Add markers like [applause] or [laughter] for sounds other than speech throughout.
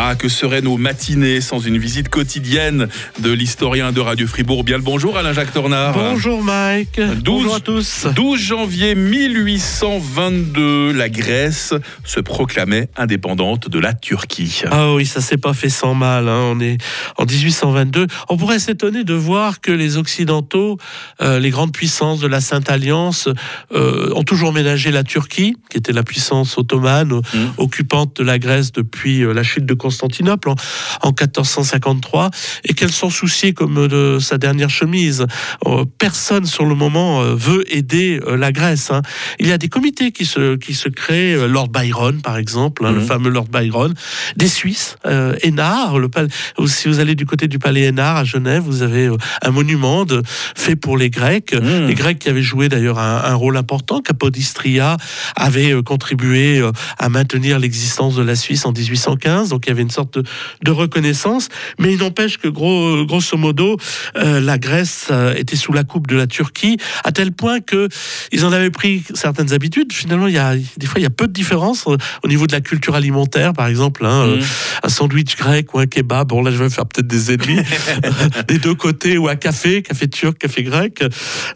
Ah, que seraient nos matinées sans une visite quotidienne de l'historien de Radio Fribourg Bien le bonjour Alain-Jacques Tornard. Bonjour Mike. 12, Bonjour à tous. 12 janvier 1822, la Grèce se proclamait indépendante de la Turquie. Ah oui, ça s'est pas fait sans mal. hein. On est en 1822. On pourrait s'étonner de voir que les Occidentaux, euh, les grandes puissances de la Sainte Alliance, euh, ont toujours ménagé la Turquie, qui était la puissance ottomane, euh, Mm. occupante de la Grèce depuis euh, la chute de Constantinople en, en 1453, et qu'elles s'en souciaient comme de sa dernière chemise. Euh, personne sur le moment euh, veut aider euh, la Grèce. hein. Il y a des comités qui se, qui se créent, Lord Byron par exemple, hein, le Mhm. fameux Lord Byron, des Suisses, euh, Hénard, le palais, si vous allez du côté du palais Hénard à Genève, vous avez un monument de, fait pour les Grecs, Mmh. les Grecs qui avaient joué d'ailleurs un, un rôle important, Capodistria avait contribué à maintenir l'existence de la Suisse en 1815, donc il y avait une sorte de, de reconnaissance, mais il n'empêche que gros, grosso modo, euh, la Grèce euh, était sous la coupe de la Turquie, à tel point que ils en avaient pris certaines habitudes. Finalement, il y a des fois il y a peu de différence euh, au niveau de la culture alimentaire, par exemple, hein, Mmh. un sandwich grec ou un kebab. Bon là, je vais faire peut-être des ennemis [laughs] des deux côtés, ou un café, café turc, café grec.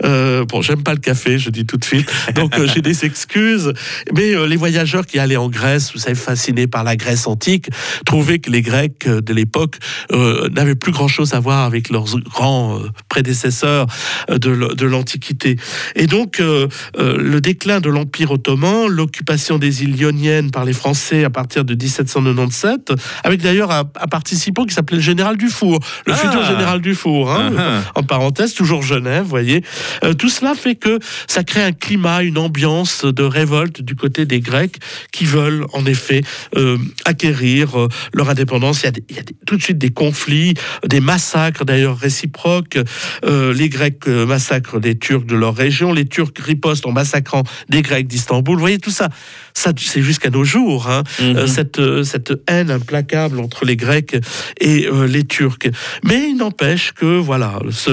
Euh, bon, j'aime pas le café, je dis tout de suite. Donc euh, j'ai des excuses. Mais euh, les voyageurs qui allaient en Grèce, vous savez, fascinés par la Grèce antique, trouvaient que les Grecs euh, de l'époque euh, n'avaient plus grand-chose à voir avec leurs grands euh, prédécesseurs de, l'Antiquité. Et donc, euh, le déclin de l'Empire ottoman, l'occupation des îles ioniennes par les Français à partir de 1797, avec d'ailleurs un, un participant qui s'appelait le général Dufour, le Ah. futur général Dufour, hein, Ah, en parenthèse, toujours Genève, vous voyez. Euh, tout cela fait que ça crée un climat, une ambiance de révolte du côté des Grecs qui veulent en effet euh, acquérir leur indépendance. Il y, a des- il y a des- tout de suite des conflits, des massacres d'ailleurs réciproques. Euh, les Grecs euh, massacrent les Turcs de leur région, les Turcs ripostent en massacrant des Grecs d'Istanbul. Vous voyez tout ça, ça c'est jusqu'à nos jours. hein. Mhm. Euh, cette, cette haine implacable entre les Grecs et euh, les Turcs. Mais il n'empêche que, voilà, ce,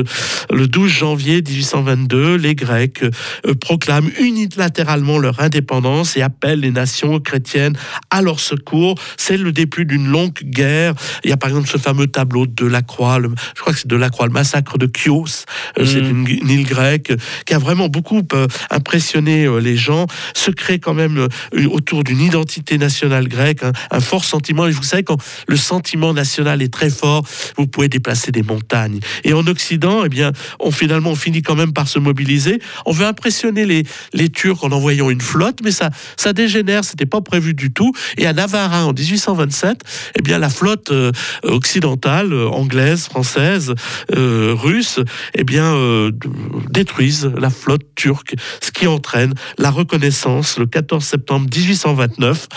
le 12 janvier 1822, les Grecs euh, proclament unilatéralement leur indépendance et appellent les nations chrétiennes à leur secours. C'est le début d'une longue guerre. Il y a par exemple ce fameux tableau de la Croix, le- je crois que c'est de la Croix, le massacre de Chios. Euh, C'est Mhm. une, une île grecque qui a vraiment beaucoup euh, impressionné euh, les gens. Se crée quand même autour d'une identité nationale grecque, un, un fort sentiment. Et vous savez, quand le sentiment national est très fort, vous pouvez déplacer des montagnes. Et en Occident, eh bien, on finalement on finit quand même par se mobiliser. On veut impressionner les, les Turcs en envoyant une flotte, mais ça, ça dégénère. C'était pas prévu du tout. Et à Navarin, en 1827, eh bien, la flotte euh, occidentale, euh, anglaise, française, euh, russe, eh bien, euh, détruisent la flotte turque, ce qui entraîne la reconnaissance le 14 septembre 1829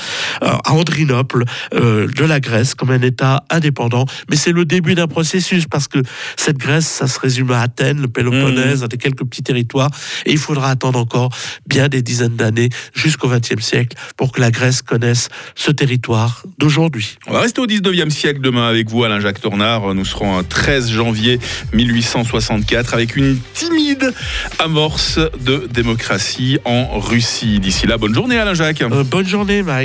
euh, à Andrinople de la Grèce comme un État indépendant. Mais c'est le début d'un processus parce que cette Grèce, ça se résume à Athènes, le Péloponnèse, à des quelques petits territoires, et il faudra attendre encore bien des dizaines d'années jusqu'au XXe siècle pour que la Grèce connaisse ce territoire d'aujourd'hui. On va rester au 19e siècle demain avec vous, Alain-Jacques Tornard. Nous serons un 13 janvier 1864 avec une timide amorce de démocratie en Russie. D'ici là, bonne journée, Alain-Jacques. Euh, bonne journée, Mike.